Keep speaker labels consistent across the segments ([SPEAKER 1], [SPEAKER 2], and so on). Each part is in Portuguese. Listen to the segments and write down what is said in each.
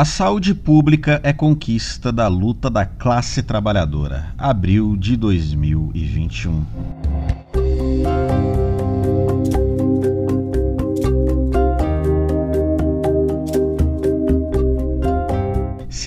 [SPEAKER 1] A saúde pública é conquista da luta da classe trabalhadora. Abril de 2021.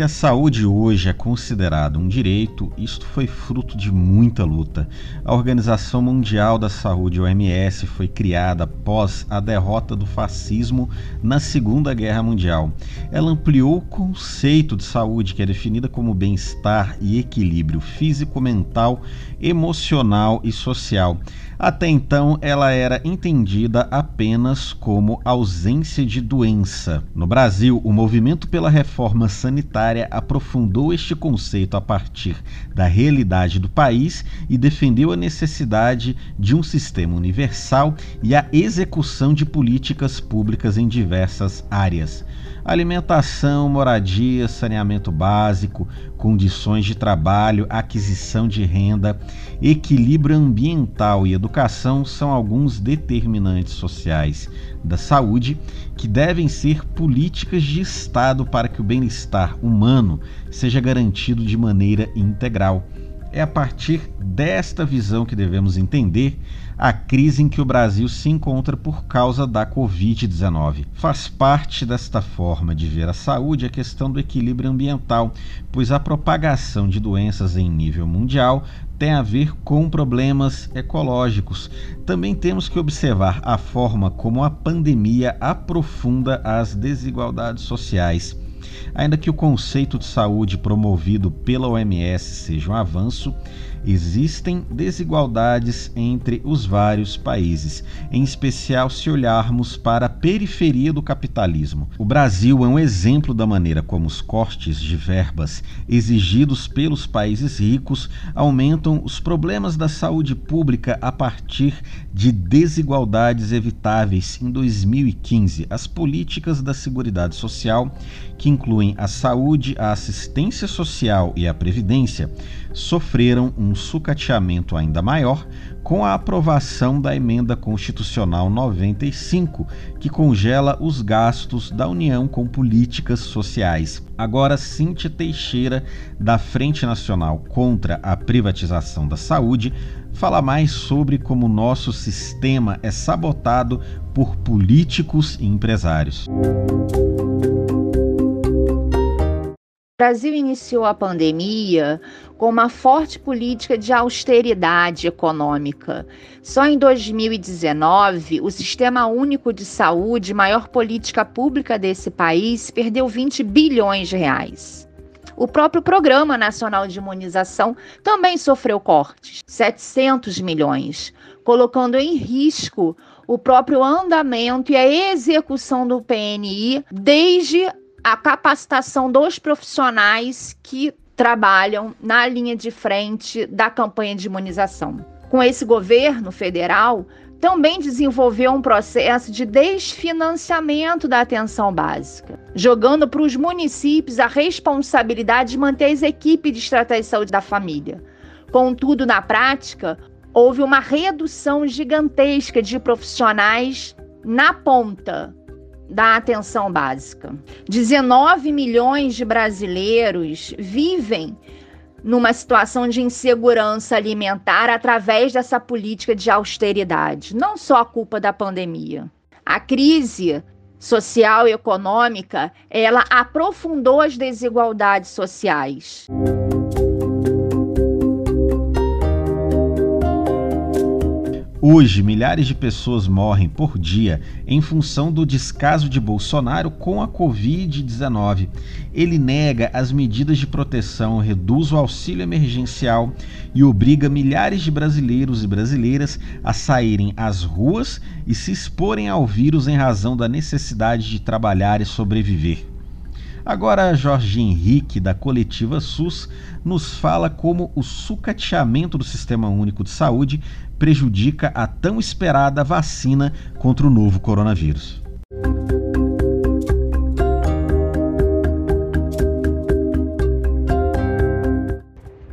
[SPEAKER 1] A saúde hoje é considerada um direito, isto foi fruto de muita luta. A Organização Mundial da Saúde, OMS, foi criada após a derrota do fascismo na Segunda Guerra Mundial. Ela ampliou o conceito de saúde, que é definida como bem-estar e equilíbrio físico, mental, emocional e social. Até então, ela era entendida apenas como ausência de doença. No Brasil, o movimento pela reforma sanitária aprofundou este conceito a partir da realidade do país e defendeu a necessidade de um sistema universal e a execução de políticas públicas em diversas áreas. Alimentação, moradia, saneamento básico, condições de trabalho, aquisição de renda, equilíbrio ambiental e educação são alguns determinantes sociais da saúde que devem ser políticas de Estado para que o bem-estar humano seja garantido de maneira integral. É a partir desta visão que devemos entender a crise em que o Brasil se encontra por causa da Covid-19. Faz parte desta forma de ver a saúde a questão do equilíbrio ambiental, pois a propagação de doenças em nível mundial tem a ver com problemas ecológicos. Também temos que observar a forma como a pandemia aprofunda as desigualdades sociais. Ainda que o conceito de saúde promovido pela OMS seja um avanço, existem desigualdades entre os vários países, em especial se olharmos para a periferia do capitalismo. O Brasil é um exemplo da maneira como os cortes de verbas exigidos pelos países ricos aumentam os problemas da saúde pública a partir de desigualdades evitáveis. Em 2015, as políticas da Seguridade Social, que incluem a saúde, a assistência social e a previdência, sofreram um sucateamento ainda maior com a aprovação da emenda constitucional 95, que congela os gastos da União com políticas sociais. Agora, Cíntia Teixeira, da Frente Nacional contra a Privatização da Saúde, fala mais sobre como nosso sistema é sabotado por políticos e empresários.
[SPEAKER 2] O Brasil iniciou a pandemia com uma forte política de austeridade econômica. Só em 2019, o Sistema Único de Saúde, maior política pública desse país, perdeu 20 bilhões de reais. O próprio Programa Nacional de Imunização também sofreu cortes, 700 milhões, colocando em risco o próprio andamento e a execução do PNI desde a capacitação dos profissionais que trabalham na linha de frente da campanha de imunização. Com esse governo federal, também desenvolveu um processo de desfinanciamento da atenção básica, jogando para os municípios a responsabilidade de manter as equipes de estratégia de saúde da família. Contudo, na prática, houve uma redução gigantesca de profissionais na ponta, da atenção básica. 19 milhões de brasileiros vivem numa situação de insegurança alimentar através dessa política de austeridade. Não só a culpa da pandemia. A crise social e econômica, ela aprofundou as desigualdades sociais.
[SPEAKER 1] Hoje, milhares de pessoas morrem por dia em função do descaso de Bolsonaro com a Covid-19. Ele nega as medidas de proteção, reduz o auxílio emergencial e obriga milhares de brasileiros e brasileiras a saírem às ruas e se exporem ao vírus em razão da necessidade de trabalhar e sobreviver. Agora, Jorge Henrique, da coletiva SUS, nos fala como o sucateamento do Sistema Único de Saúde prejudica a tão esperada vacina contra o novo coronavírus.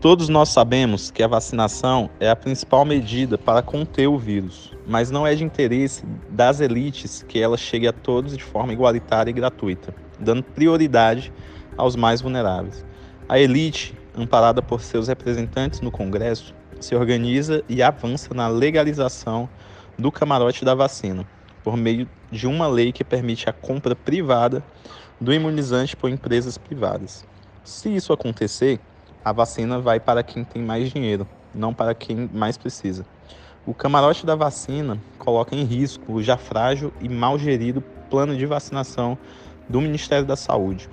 [SPEAKER 3] Todos nós sabemos que a vacinação é a principal medida para conter o vírus, mas não é de interesse das elites que ela chegue a todos de forma igualitária e gratuita, dando prioridade aos mais vulneráveis. A elite, amparada por seus representantes no Congresso, se organiza e avança na legalização do camarote da vacina, por meio de uma lei que permite a compra privada do imunizante por empresas privadas. Se isso acontecer, a vacina vai para quem tem mais dinheiro, não para quem mais precisa. O camarote da vacina coloca em risco o já frágil e mal gerido plano de vacinação do Ministério da Saúde.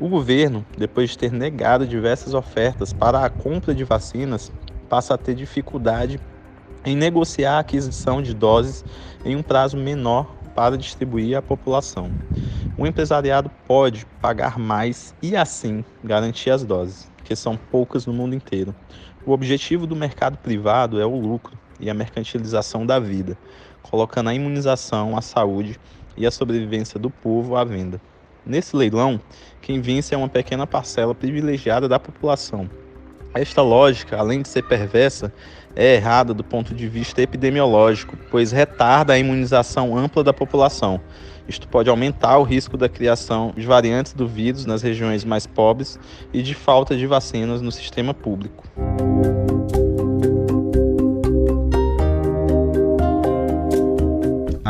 [SPEAKER 3] O governo, depois de ter negado diversas ofertas para a compra de vacinas, passa a ter dificuldade em negociar a aquisição de doses em um prazo menor para distribuir à população. O empresariado pode pagar mais e assim garantir as doses, que são poucas no mundo inteiro. O objetivo do mercado privado é o lucro e a mercantilização da vida, colocando a imunização, a saúde e a sobrevivência do povo à venda. Nesse leilão, quem vence é uma pequena parcela privilegiada da população. Esta lógica, além de ser perversa, é errada do ponto de vista epidemiológico, pois retarda a imunização ampla da população. Isto pode aumentar o risco da criação de variantes do vírus nas regiões mais pobres e de falta de vacinas no sistema público.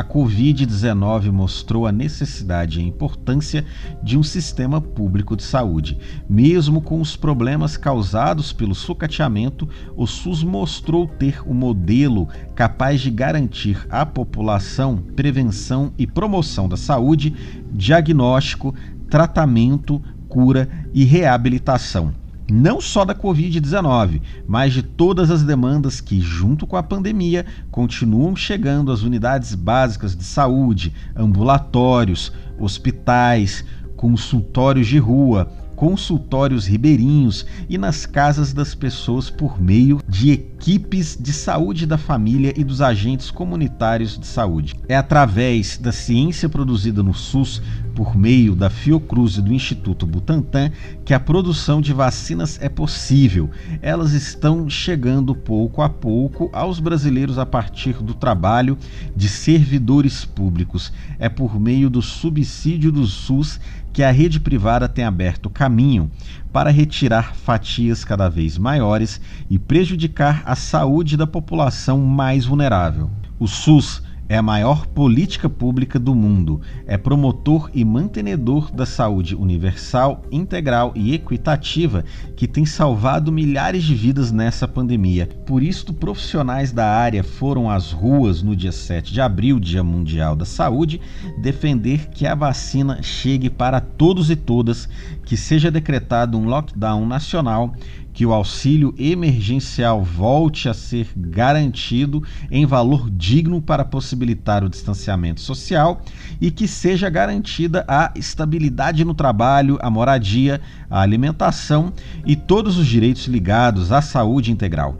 [SPEAKER 1] A Covid-19 mostrou a necessidade e a importância de um sistema público de saúde. Mesmo com os problemas causados pelo sucateamento, o SUS mostrou ter um modelo capaz de garantir à população prevenção e promoção da saúde, diagnóstico, tratamento, cura e reabilitação não só da Covid-19, mas de todas as demandas que, junto com a pandemia, continuam chegando às unidades básicas de saúde, ambulatórios, hospitais, consultórios de rua, consultórios ribeirinhos e nas casas das pessoas por meio de equipes de saúde da família e dos agentes comunitários de saúde. É através da ciência produzida no SUS por meio da Fiocruz e do Instituto Butantan que a produção de vacinas é possível. Elas estão chegando pouco a pouco aos brasileiros a partir do trabalho de servidores públicos. É por meio do subsídio do SUS que a rede privada tem aberto caminho para retirar fatias cada vez maiores e prejudicar a saúde da população mais vulnerável. O SUS é a maior política pública do mundo. É promotor e mantenedor da saúde universal, integral e equitativa que tem salvado milhares de vidas nessa pandemia. Por isso, profissionais da área foram às ruas no dia 7 de abril, Dia Mundial da Saúde, defender que a vacina chegue para todos e todas, que seja decretado um lockdown nacional que o auxílio emergencial volte a ser garantido em valor digno para possibilitar o distanciamento social e que seja garantida a estabilidade no trabalho, a moradia, a alimentação e todos os direitos ligados à saúde integral.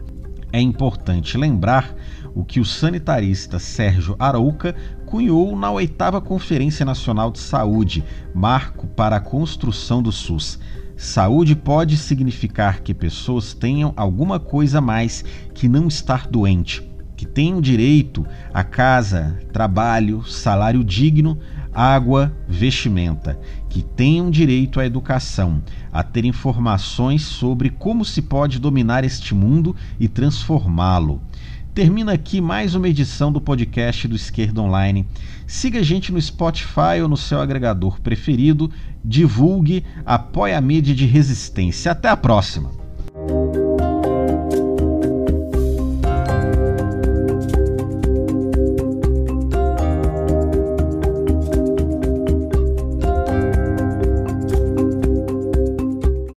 [SPEAKER 1] É importante lembrar o que o sanitarista Sérgio Arouca cunhou na oitava Conferência Nacional de Saúde, marco para a construção do SUS. Saúde pode significar que pessoas tenham alguma coisa a mais que não estar doente, que tenham direito a casa, trabalho, salário digno, água, vestimenta, que tenham direito à educação, a ter informações sobre como se pode dominar este mundo e transformá-lo. Termina aqui mais uma edição do podcast do Esquerda Online. Siga a gente no Spotify ou no seu agregador preferido. Divulgue, apoie a mídia de resistência. Até a próxima!